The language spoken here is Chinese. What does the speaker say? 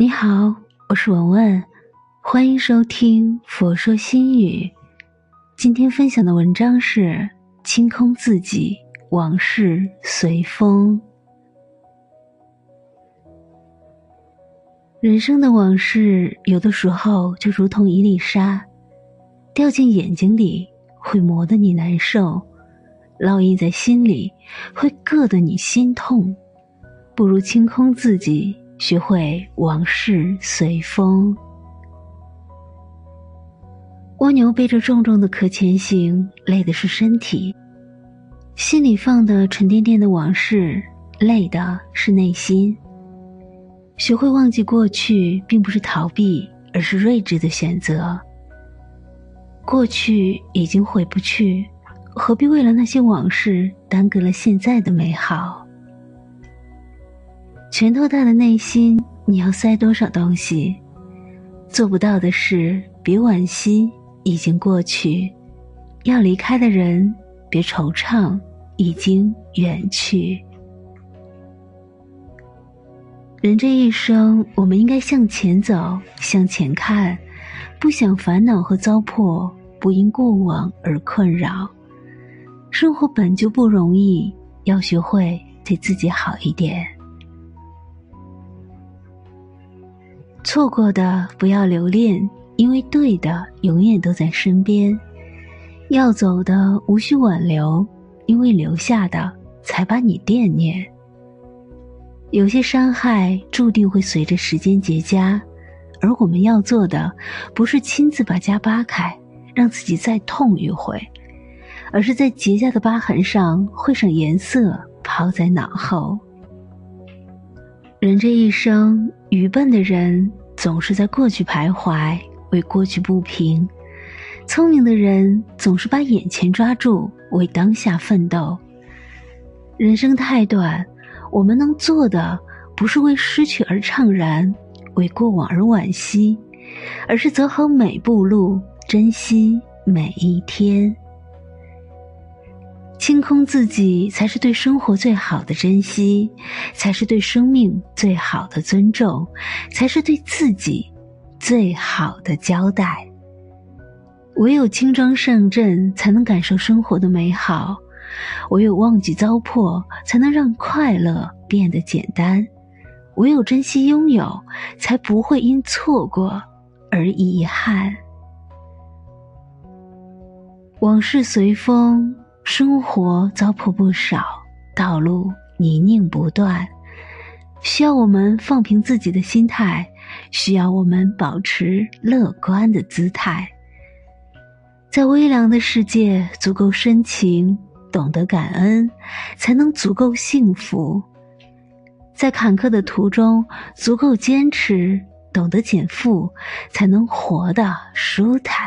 你好，我是文文，欢迎收听《佛说心语》。今天分享的文章是《清空自己，往事随风》。人生的往事，有的时候就如同一粒沙，掉进眼睛里会磨得你难受，烙印在心里会硌得你心痛。不如清空自己，学会往事随风。蜗牛背着重重的壳前行，累的是身体；心里放的沉甸甸的往事，累的是内心。学会忘记过去，并不是逃避，而是睿智的选择。过去已经回不去，何必为了那些往事耽搁了现在的美好？拳头大的内心，你要塞多少东西？做不到的事，别惋惜，已经过去；要离开的人，别惆怅，已经远去。人这一生，我们应该向前走，向前看，不想烦恼和糟粕，不因过往而困扰。生活本就不容易，要学会对自己好一点。错过的不要留恋，因为对的永远都在身边；要走的无需挽留，因为留下的才把你惦念。有些伤害注定会随着时间结痂，而我们要做的，不是亲自把痂扒开，让自己再痛一回，而是在结痂的疤痕上绘上颜色，抛在脑后。人这一生，愚笨的人总是在过去徘徊，为过去不平；聪明的人总是把眼前抓住，为当下奋斗。人生太短，我们能做的不是为失去而怅然，为过往而惋惜，而是走好每步路，珍惜每一天。清空自己，才是对生活最好的珍惜，才是对生命最好的尊重，才是对自己最好的交代。唯有轻装上阵，才能感受生活的美好；唯有忘记糟粕，才能让快乐变得简单；唯有珍惜拥有，才不会因错过而遗憾。往事随风。生活糟粕不少，道路泥泞不断，需要我们放平自己的心态，需要我们保持乐观的姿态。在微凉的世界，足够深情，懂得感恩，才能足够幸福；在坎坷的途中，足够坚持，懂得减负，才能活得舒坦。